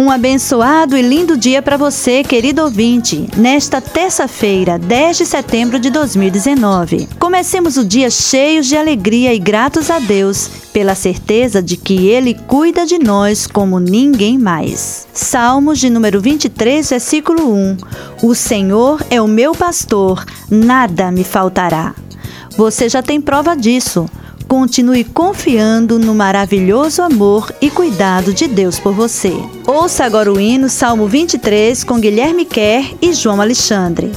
Um abençoado e lindo dia para você, querido ouvinte, nesta terça-feira, 10 de setembro de 2019. Comecemos o dia cheios de alegria e gratos a Deus pela certeza de que Ele cuida de nós como ninguém mais. Salmos de número 23, versículo 1: O Senhor é o meu pastor, nada me faltará. Você já tem prova disso. Continue confiando no maravilhoso amor e cuidado de Deus por você. Ouça agora o hino Salmo 23 com Guilherme Kerr e João Alexandre.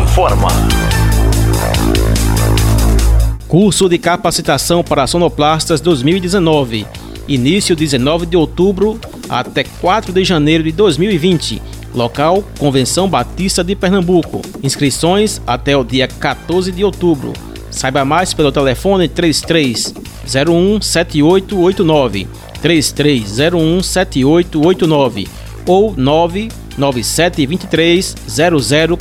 Informa. Curso de capacitação para sonoplastas 2019. Início 19 de outubro até 4 de janeiro de 2020. Local: Convenção Batista de Pernambuco. Inscrições até o dia 14 de outubro. Saiba mais pelo telefone 33 3301 7889 3301 7889 ou 99723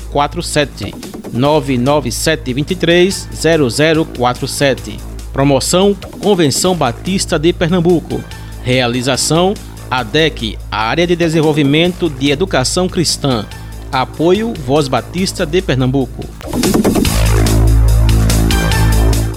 0047 99723 0047 Promoção Convenção Batista de Pernambuco. Realização ADEC, Área de Desenvolvimento de Educação Cristã. Apoio Voz Batista de Pernambuco.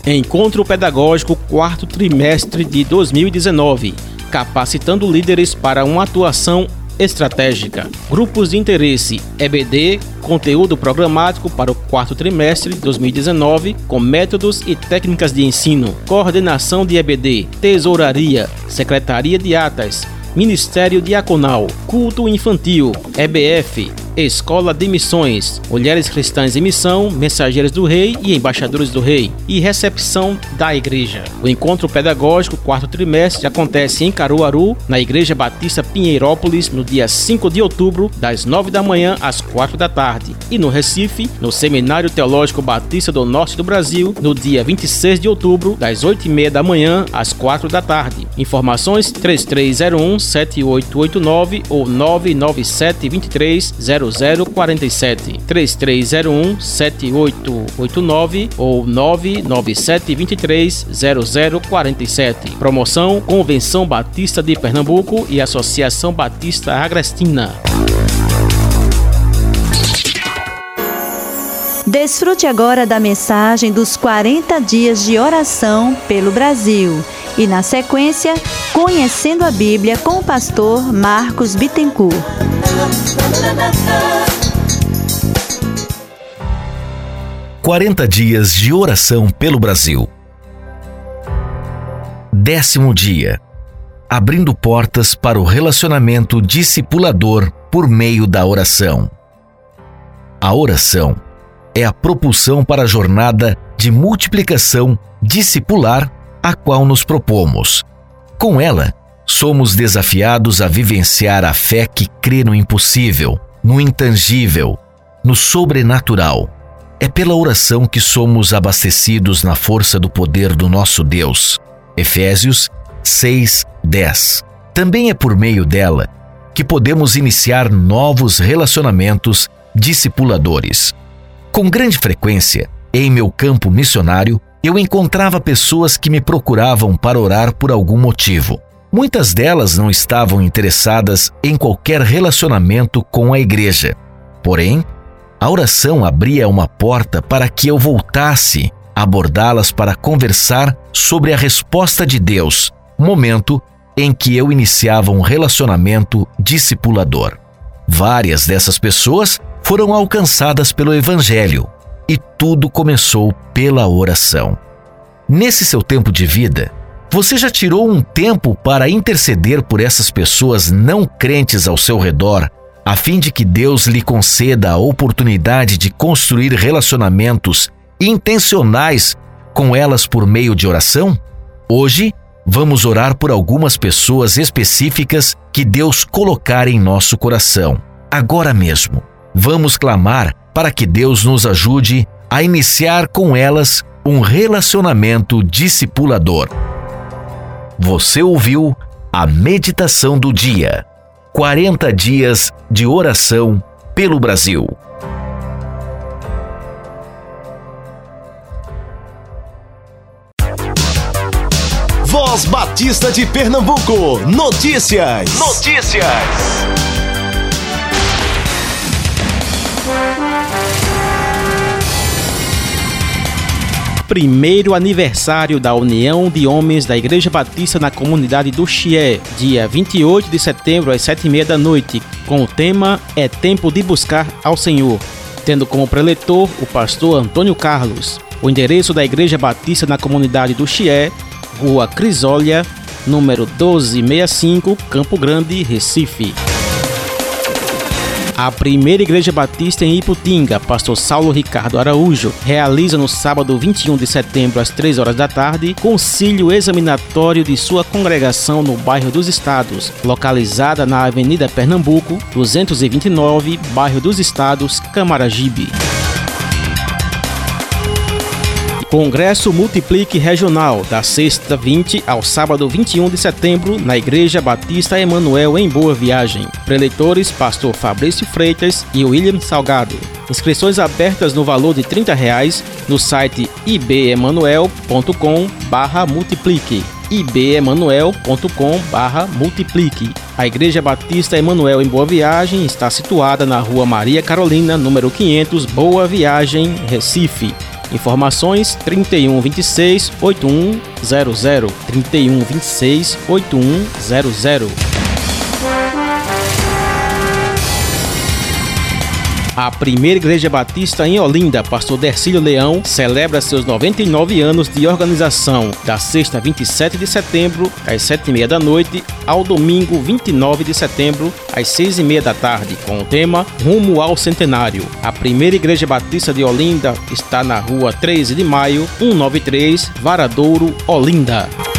Encontro Pedagógico quarto trimestre de 2019, capacitando líderes para uma atuação estratégica. Grupos de interesse. EBD, conteúdo programático para o quarto trimestre de 2019, com métodos e técnicas de ensino. Coordenação de EBD, Tesouraria, Secretaria de Atas, Ministério Diaconal, Culto Infantil, EBF, Escola de Missões, Mulheres Cristãs em Missão, Mensageiros do Rei e Embaixadores do Rei, e Recepção da Igreja. O encontro pedagógico quarto trimestre acontece em Caruaru, na Igreja Batista Pinheirópolis, no dia 5 de outubro, das 9 da manhã às 4 da tarde, e no Recife, no Seminário Teológico Batista do Norte do Brasil, no dia 26 de outubro, das 8 e meia da manhã às 4 da tarde. Informações 3301 7889 ou 997 23 0047 3301 7889 ou 997 23 0047. Promoção Convenção Batista de Pernambuco e Associação Batista Agrestina. Desfrute agora da mensagem dos 40 dias de oração pelo Brasil e, na sequência, Conhecendo a Bíblia com o pastor Marcos Bittencourt. Quarenta dias de oração pelo Brasil. Décimo dia. Abrindo portas para o relacionamento discipulador por meio da oração. A oração é a propulsão para a jornada de multiplicação discipular a qual nos propomos. Com ela, somos desafiados a vivenciar a fé que crê no impossível, no intangível, no sobrenatural. É pela oração que somos abastecidos na força do poder do nosso Deus. Efésios 6, 10. Também é por meio dela que podemos iniciar novos relacionamentos discipuladores. Com grande frequência, em meu campo missionário, eu encontrava pessoas que me procuravam para orar por algum motivo. Muitas delas não estavam interessadas em qualquer relacionamento com a igreja. Porém, a oração abria uma porta para que eu voltasse a abordá-las para conversar sobre a resposta de Deus, momento em que eu iniciava um relacionamento discipulador. Várias dessas pessoas foram alcançadas pelo Evangelho e tudo começou pela oração. Nesse seu tempo de vida, você já tirou um tempo para interceder por essas pessoas não crentes ao seu redor, a fim de que Deus lhe conceda a oportunidade de construir relacionamentos intencionais com elas por meio de oração? Hoje, vamos orar por algumas pessoas específicas que Deus colocar em nosso coração. Agora mesmo, vamos clamar para que Deus nos ajude a iniciar com elas um relacionamento discipulador. Você ouviu a meditação do dia. 40 dias de oração pelo Brasil. Voz Batista de Pernambuco. Notícias. Notícias. Primeiro aniversário da União de Homens da Igreja Batista na comunidade do Chié, dia 28 de setembro às sete e meia da noite, com o tema É Tempo de Buscar ao Senhor, tendo como preletor o pastor Antônio Carlos. O endereço da Igreja Batista na comunidade do Chié, Rua Crisólia, número 1265, Campo Grande, Recife. A primeira Igreja Batista em Iputinga, pastor Saulo Ricardo Araújo, realiza no sábado 21 de setembro às 3 horas da tarde concílio examinatório de sua congregação no bairro dos Estados, localizada na Avenida Pernambuco, 229, bairro dos Estados, Camaragibe. Congresso Multiplique Regional, da sexta 20 ao sábado 21 de setembro, na Igreja Batista Emanuel, em Boa Viagem. Preletores, pastor Fabrício Freitas e William Salgado. Inscrições abertas no valor de 30 reais no site ibemanuel.com multiplique ibemanuel.com multiplique. A Igreja Batista Emanuel em Boa Viagem está situada na Rua Maria Carolina, número 500, Boa Viagem, Recife. Informações 3126 8100 3126 8100 A primeira Igreja Batista em Olinda, pastor Dercílio Leão, celebra seus 99 anos de organização, da sexta 27 de setembro, às 7h30 da noite, ao domingo 29 de setembro, às 6h30 da tarde, com o tema Rumo ao Centenário. A primeira Igreja Batista de Olinda está na rua 13 de maio, 193, Varadouro, Olinda.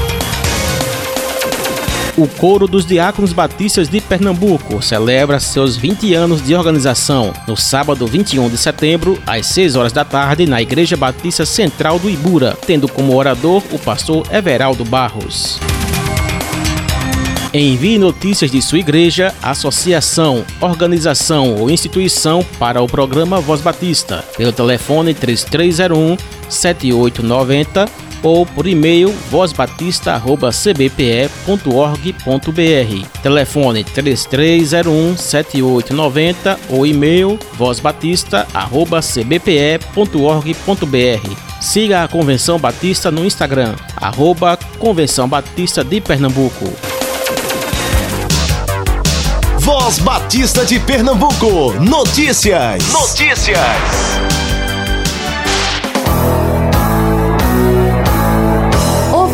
O Coro dos Diáconos Batistas de Pernambuco. Celebra seus 20 anos de organização. No sábado 21 de setembro, às 6 horas da tarde, na Igreja Batista Central do Ibura, tendo como orador o pastor Everaldo Barros. Envie notícias de sua igreja, associação, organização ou instituição para o programa Voz Batista pelo telefone 3301 7890 ou por e-mail vozbatista.cbpe.org.br. Telefone 3301 7890 ou e-mail vozbatista.cbpe.org.br. Siga a Convenção Batista no Instagram, arroba Convenção Batista de Pernambuco. Voz Batista de Pernambuco. Notícias. Notícias.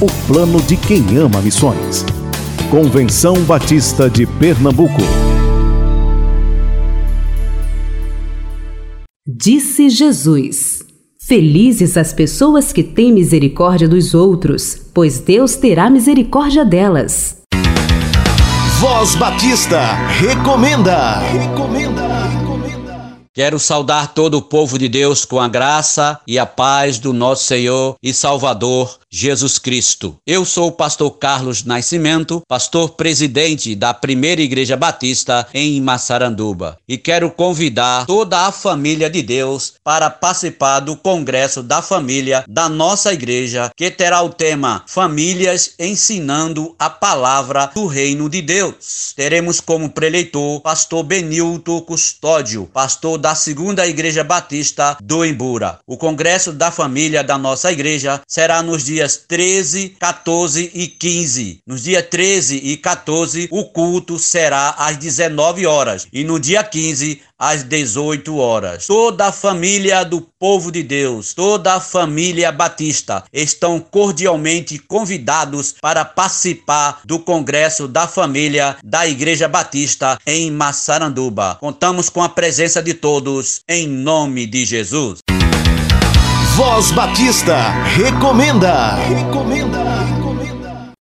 o plano de quem ama missões. Convenção Batista de Pernambuco. Disse Jesus: Felizes as pessoas que têm misericórdia dos outros, pois Deus terá misericórdia delas. Voz Batista recomenda. Recomenda. Quero saudar todo o povo de Deus com a graça e a paz do nosso Senhor e Salvador Jesus Cristo. Eu sou o pastor Carlos Nascimento, pastor presidente da Primeira Igreja Batista em Massaranduba, e quero convidar toda a família de Deus para participar do Congresso da Família da nossa igreja, que terá o tema Famílias ensinando a palavra do reino de Deus. Teremos como preleitor pastor Benilton Custódio, pastor da Segunda Igreja Batista do Embura. O Congresso da Família da nossa igreja será nos dias dias 13, 14 e 15. Nos dias 13 e 14, o culto será às 19 horas e no dia 15, às 18 horas. Toda a família do povo de Deus, toda a família batista estão cordialmente convidados para participar do Congresso da Família da Igreja Batista em Massaranduba. Contamos com a presença de todos em nome de Jesus. Voz Batista recomenda. Recomenda.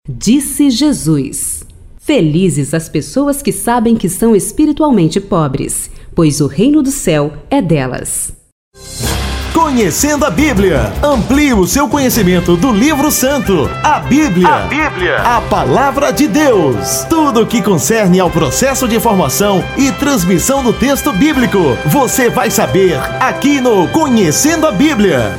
Disse Jesus: Felizes as pessoas que sabem que são espiritualmente pobres, pois o reino do céu é delas. Conhecendo a Bíblia. Amplie o seu conhecimento do livro santo, a Bíblia. A Bíblia. A palavra de Deus. Tudo o que concerne ao processo de formação e transmissão do texto bíblico, você vai saber aqui no Conhecendo a Bíblia.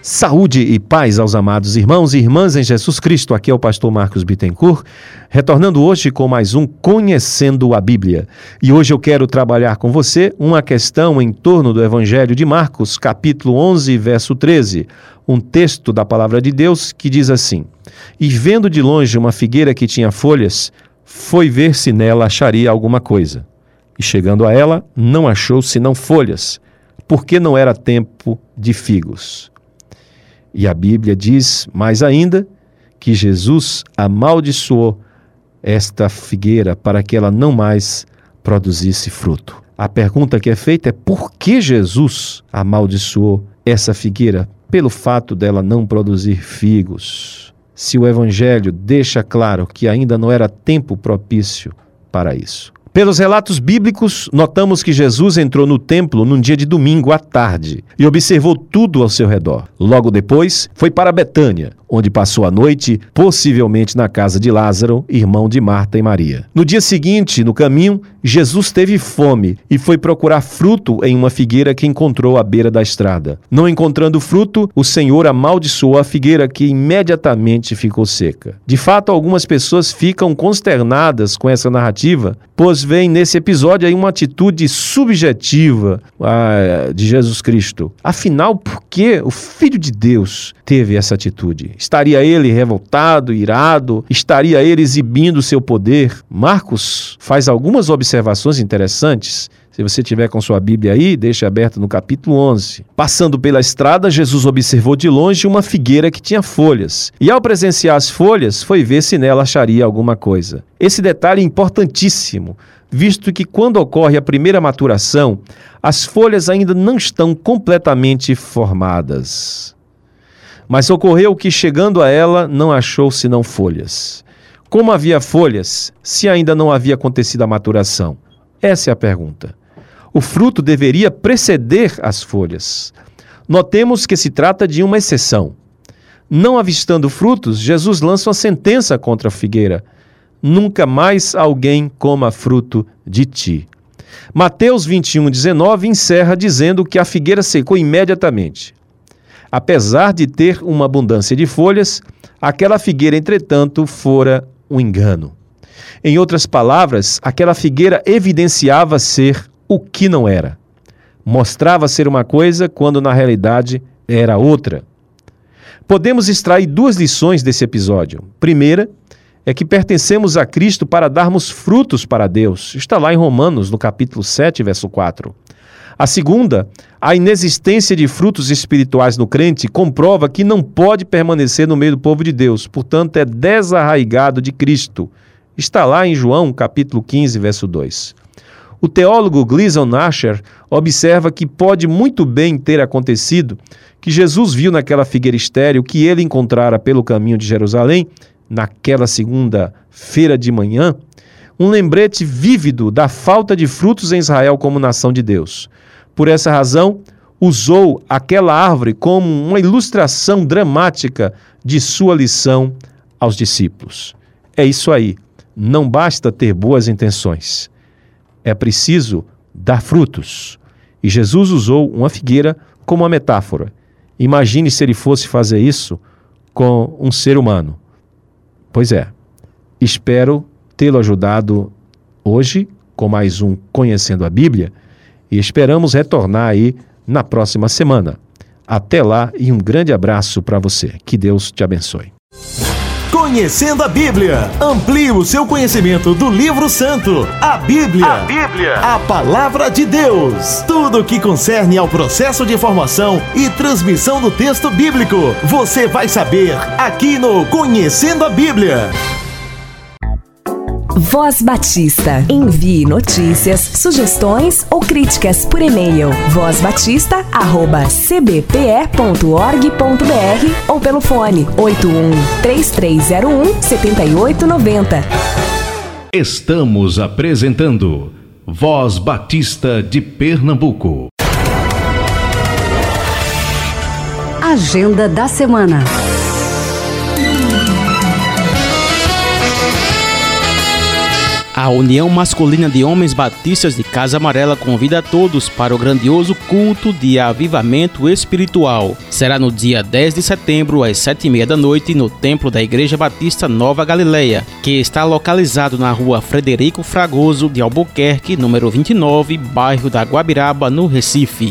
Saúde e paz aos amados irmãos e irmãs em Jesus Cristo. Aqui é o pastor Marcos Bittencourt, retornando hoje com mais um Conhecendo a Bíblia. E hoje eu quero trabalhar com você uma questão em torno do Evangelho de Marcos, capítulo 11, verso 13, um texto da palavra de Deus que diz assim: E vendo de longe uma figueira que tinha folhas, foi ver se nela acharia alguma coisa. E chegando a ela, não achou senão folhas, porque não era tempo de figos. E a Bíblia diz mais ainda que Jesus amaldiçoou esta figueira para que ela não mais produzisse fruto. A pergunta que é feita é por que Jesus amaldiçoou essa figueira pelo fato dela não produzir figos? Se o Evangelho deixa claro que ainda não era tempo propício para isso. Pelos relatos bíblicos, notamos que Jesus entrou no templo num dia de domingo à tarde e observou tudo ao seu redor. Logo depois, foi para Betânia, onde passou a noite, possivelmente na casa de Lázaro, irmão de Marta e Maria. No dia seguinte, no caminho, Jesus teve fome e foi procurar fruto em uma figueira que encontrou à beira da estrada. Não encontrando fruto, o Senhor amaldiçoou a figueira que imediatamente ficou seca. De fato, algumas pessoas ficam consternadas com essa narrativa, pois veem nesse episódio aí uma atitude subjetiva de Jesus Cristo. Afinal, por que o Filho de Deus teve essa atitude? Estaria ele revoltado, irado? Estaria ele exibindo seu poder? Marcos faz algumas observações interessantes. Se você tiver com sua Bíblia aí, deixe aberta no capítulo 11. Passando pela estrada, Jesus observou de longe uma figueira que tinha folhas. E ao presenciar as folhas, foi ver se nela acharia alguma coisa. Esse detalhe é importantíssimo, visto que quando ocorre a primeira maturação, as folhas ainda não estão completamente formadas. Mas ocorreu que, chegando a ela, não achou senão folhas. Como havia folhas, se ainda não havia acontecido a maturação? Essa é a pergunta. O fruto deveria preceder as folhas. Notemos que se trata de uma exceção. Não avistando frutos, Jesus lança uma sentença contra a figueira: Nunca mais alguém coma fruto de ti. Mateus 21, 19 encerra dizendo que a figueira secou imediatamente. Apesar de ter uma abundância de folhas, aquela figueira, entretanto, fora um engano. Em outras palavras, aquela figueira evidenciava ser o que não era. Mostrava ser uma coisa quando na realidade era outra. Podemos extrair duas lições desse episódio. Primeira é que pertencemos a Cristo para darmos frutos para Deus. Está lá em Romanos, no capítulo 7, verso 4. A segunda, a inexistência de frutos espirituais no crente comprova que não pode permanecer no meio do povo de Deus, portanto, é desarraigado de Cristo. Está lá em João, capítulo 15, verso 2. O teólogo Gleason Nasher observa que pode muito bem ter acontecido que Jesus viu naquela figueira estéril que ele encontrara pelo caminho de Jerusalém, naquela segunda-feira de manhã, um lembrete vívido da falta de frutos em Israel como nação de Deus. Por essa razão, usou aquela árvore como uma ilustração dramática de sua lição aos discípulos. É isso aí. Não basta ter boas intenções. É preciso dar frutos. E Jesus usou uma figueira como uma metáfora. Imagine se ele fosse fazer isso com um ser humano. Pois é. Espero tê-lo ajudado hoje com mais um Conhecendo a Bíblia e esperamos retornar aí na próxima semana. Até lá e um grande abraço para você. Que Deus te abençoe. Conhecendo a Bíblia. Amplie o seu conhecimento do livro santo, a Bíblia. A Bíblia. A palavra de Deus. Tudo o que concerne ao processo de formação e transmissão do texto bíblico, você vai saber aqui no Conhecendo a Bíblia. Voz Batista. Envie notícias, sugestões ou críticas por e-mail. vozbatista@cbpe.org.br ou pelo fone 81 3301 7890. Estamos apresentando Voz Batista de Pernambuco. Agenda da semana. A União Masculina de Homens Batistas de Casa Amarela convida a todos para o grandioso culto de avivamento espiritual. Será no dia 10 de setembro, às sete e meia da noite, no Templo da Igreja Batista Nova Galileia, que está localizado na rua Frederico Fragoso de Albuquerque, número 29, bairro da Guabiraba, no Recife.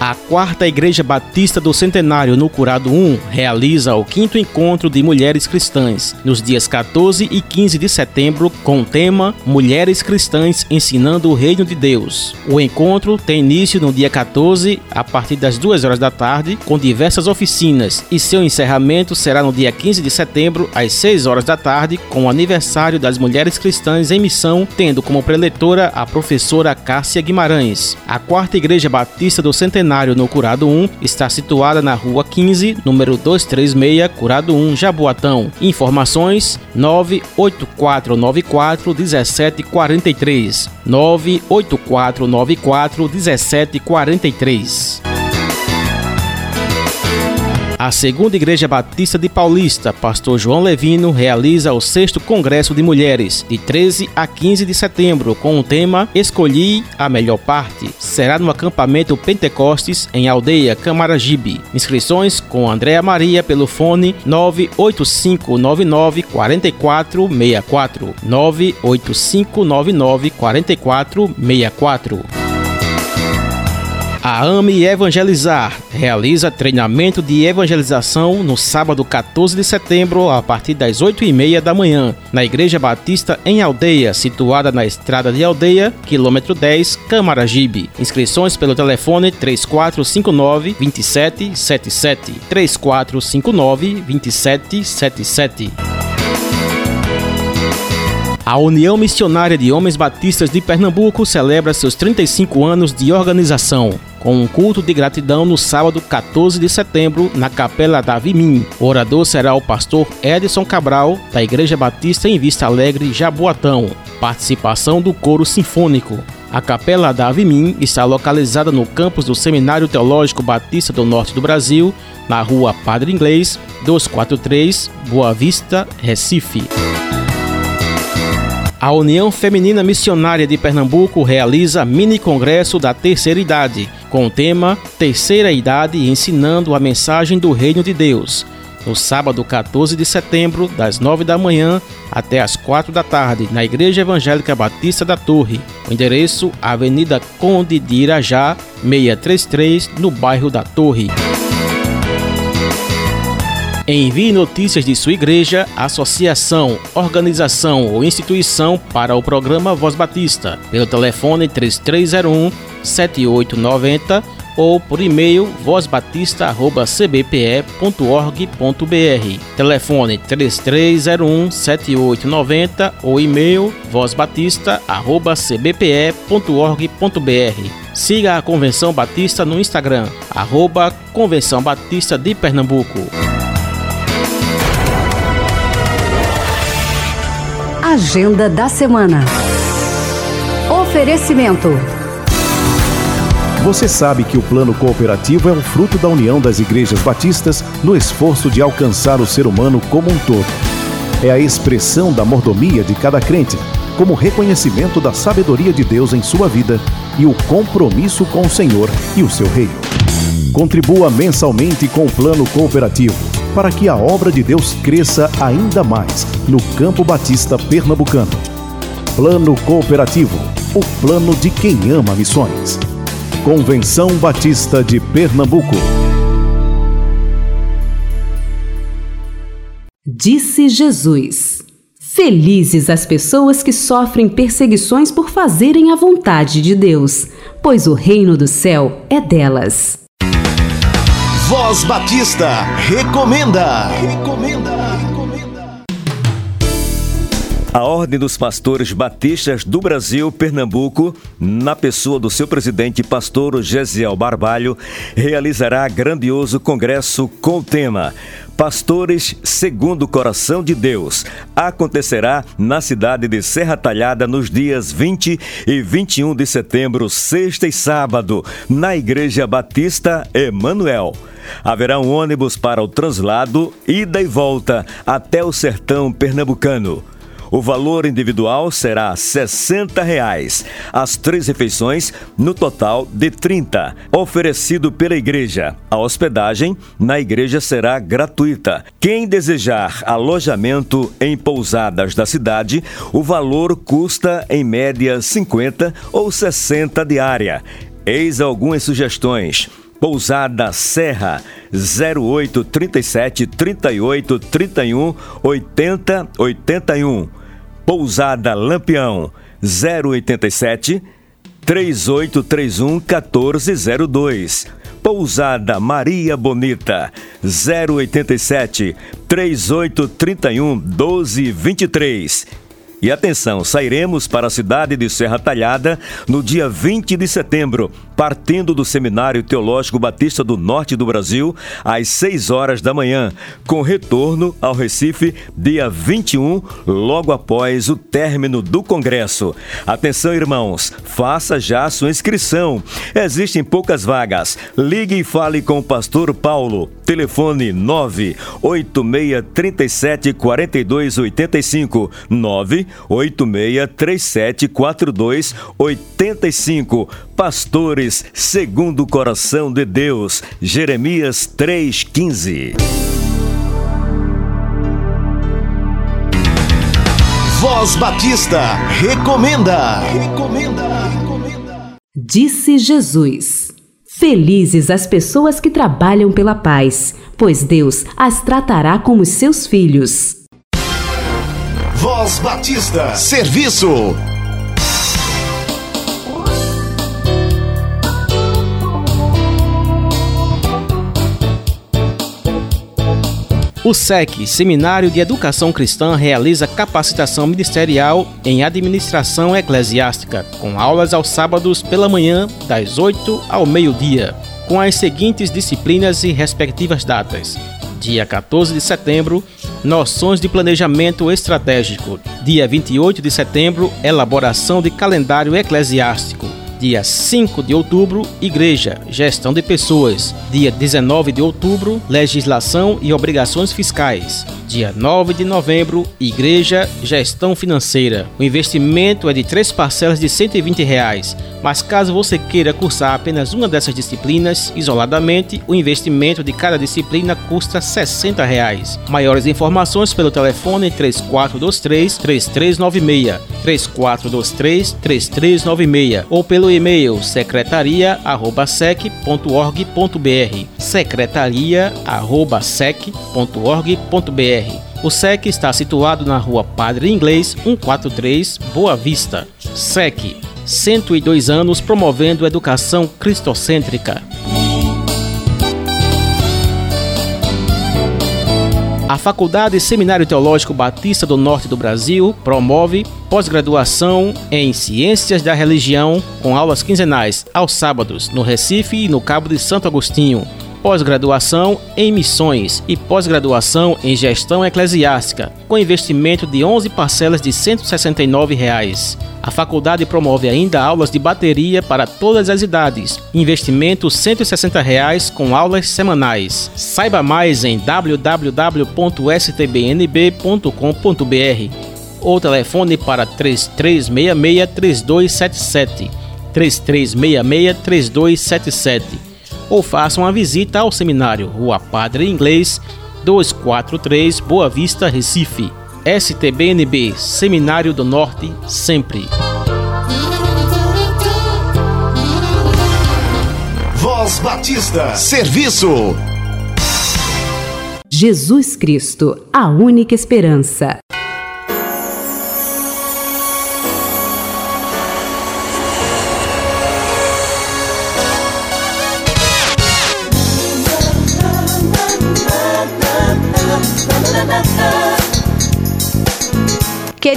A quarta Igreja Batista do Centenário no Curado 1 realiza o quinto encontro de mulheres cristãs nos dias 14 e 15 de setembro com o tema Mulheres Cristãs ensinando o Reino de Deus. O encontro tem início no dia 14 a partir das 2 horas da tarde com diversas oficinas e seu encerramento será no dia 15 de setembro às 6 horas da tarde com o aniversário das mulheres cristãs em missão, tendo como preletora a professora Cássia Guimarães. A quarta Igreja Batista do Centenário Centenário no Curado 1 está situada na Rua 15, número 236, Curado 1, Jaboatão. Informações 98494 1743. 98494 1743. A segunda Igreja Batista de Paulista, Pastor João Levino, realiza o sexto Congresso de Mulheres, de 13 a 15 de setembro, com o tema Escolhi a Melhor Parte. Será no acampamento Pentecostes, em Aldeia Camaragibe. Inscrições com Andréa Maria pelo fone 98599 4464. 98599 4464. A AME Evangelizar realiza treinamento de evangelização no sábado 14 de setembro, a partir das 8h30 da manhã, na Igreja Batista em Aldeia, situada na Estrada de Aldeia, quilômetro 10, Camaragibe. Inscrições pelo telefone 3459 2777. 3459 2777. A União Missionária de Homens Batistas de Pernambuco celebra seus 35 anos de organização com um culto de gratidão no sábado 14 de setembro na Capela da Vimim. O orador será o pastor Edson Cabral, da Igreja Batista em Vista Alegre, Jaboatão. Participação do coro sinfônico. A Capela da Avimim está localizada no campus do Seminário Teológico Batista do Norte do Brasil, na rua Padre Inglês, 243, Boa Vista, Recife. A União Feminina Missionária de Pernambuco realiza mini congresso da terceira idade, com o tema Terceira Idade ensinando a mensagem do Reino de Deus. No sábado 14 de setembro, das 9 da manhã até as 4 da tarde, na Igreja Evangélica Batista da Torre. O endereço: Avenida Conde de Irajá, 633, no bairro da Torre. Envie notícias de sua igreja, associação, organização ou instituição para o programa Voz Batista pelo telefone 3301 7890 ou por e-mail vozbatista@cbpe.org.br. Telefone 3301 7890 ou e-mail vozbatista@cbpe.org.br. Siga a Convenção Batista no Instagram, arroba Convenção Batista de Pernambuco. Agenda da semana. Oferecimento. Você sabe que o plano cooperativo é um fruto da união das igrejas batistas no esforço de alcançar o ser humano como um todo. É a expressão da mordomia de cada crente, como reconhecimento da sabedoria de Deus em sua vida e o compromisso com o Senhor e o seu reino. Contribua mensalmente com o plano cooperativo para que a obra de Deus cresça ainda mais no Campo Batista Pernambucano. Plano Cooperativo o plano de quem ama missões. Convenção Batista de Pernambuco. Disse Jesus: Felizes as pessoas que sofrem perseguições por fazerem a vontade de Deus, pois o reino do céu é delas. Voz Batista recomenda. Recomenda. A Ordem dos Pastores Batistas do Brasil, Pernambuco, na pessoa do seu presidente, pastor Gesiel Barbalho, realizará grandioso congresso com o tema Pastores segundo o Coração de Deus. Acontecerá na cidade de Serra Talhada nos dias 20 e 21 de setembro, sexta e sábado, na Igreja Batista Emanuel. Haverá um ônibus para o translado, ida e volta até o sertão pernambucano. O valor individual será 60 reais. As três refeições, no total de 30, oferecido pela igreja. A hospedagem na igreja será gratuita. Quem desejar alojamento em pousadas da cidade, o valor custa em média 50 ou 60 diária. Eis algumas sugestões Pousada Serra 0837 38 31 80 81. Pousada Lampião 087 3831 1402. Pousada Maria Bonita 087 3831 1223 e atenção, sairemos para a cidade de Serra Talhada no dia 20 de setembro, partindo do Seminário Teológico Batista do Norte do Brasil, às 6 horas da manhã, com retorno ao Recife dia 21, logo após o término do Congresso. Atenção, irmãos, faça já sua inscrição. Existem poucas vagas. Ligue e fale com o pastor Paulo. Telefone 98637 4285 9 863742 85. Pastores segundo o coração de Deus. Jeremias 3:15. Voz Batista recomenda. Recomenda. Disse Jesus: Felizes as pessoas que trabalham pela paz, pois Deus as tratará como seus filhos. Voz Batista. Serviço. O SEC, Seminário de Educação Cristã, realiza capacitação ministerial em administração eclesiástica, com aulas aos sábados pela manhã, das 8 ao meio-dia, com as seguintes disciplinas e respectivas datas: dia 14 de setembro, Noções de Planejamento Estratégico. Dia 28 de setembro, Elaboração de Calendário Eclesiástico. Dia 5 de outubro, Igreja, Gestão de Pessoas. Dia 19 de outubro, Legislação e Obrigações Fiscais. Dia 9 de novembro, Igreja, Gestão Financeira. O investimento é de três parcelas de 120 reais, mas caso você queira cursar apenas uma dessas disciplinas, isoladamente, o investimento de cada disciplina custa 60 reais. Maiores informações pelo telefone 3423-3396, 3423-3396 ou pelo e-mail secretaria.sec.org.br secretaria.sec.org.br o SEC está situado na rua Padre Inglês 143, Boa Vista. SEC, 102 anos promovendo educação cristocêntrica. A Faculdade Seminário Teológico Batista do Norte do Brasil promove pós-graduação em Ciências da Religião com aulas quinzenais aos sábados no Recife e no Cabo de Santo Agostinho pós-graduação em missões e pós-graduação em gestão eclesiástica, com investimento de 11 parcelas de 169 reais. A faculdade promove ainda aulas de bateria para todas as idades, investimento 160 reais com aulas semanais. Saiba mais em www.stbnb.com.br ou telefone para 3366-3277. 3366-3277 ou faça uma visita ao seminário Rua Padre Inglês 243 Boa Vista, Recife. STBNB Seminário do Norte, sempre. Voz Batista, serviço. Jesus Cristo, a única esperança.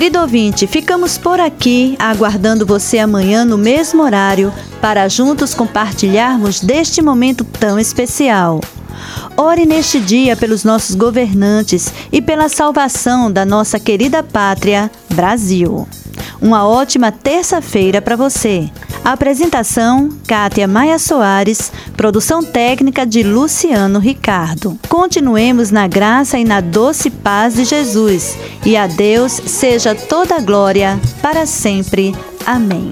Querido ouvinte, ficamos por aqui aguardando você amanhã no mesmo horário para juntos compartilharmos deste momento tão especial. Ore neste dia pelos nossos governantes e pela salvação da nossa querida pátria, Brasil. Uma ótima terça-feira para você. Apresentação: Kátia Maia Soares, produção técnica de Luciano Ricardo. Continuemos na graça e na doce paz de Jesus, e a Deus seja toda a glória para sempre. Amém.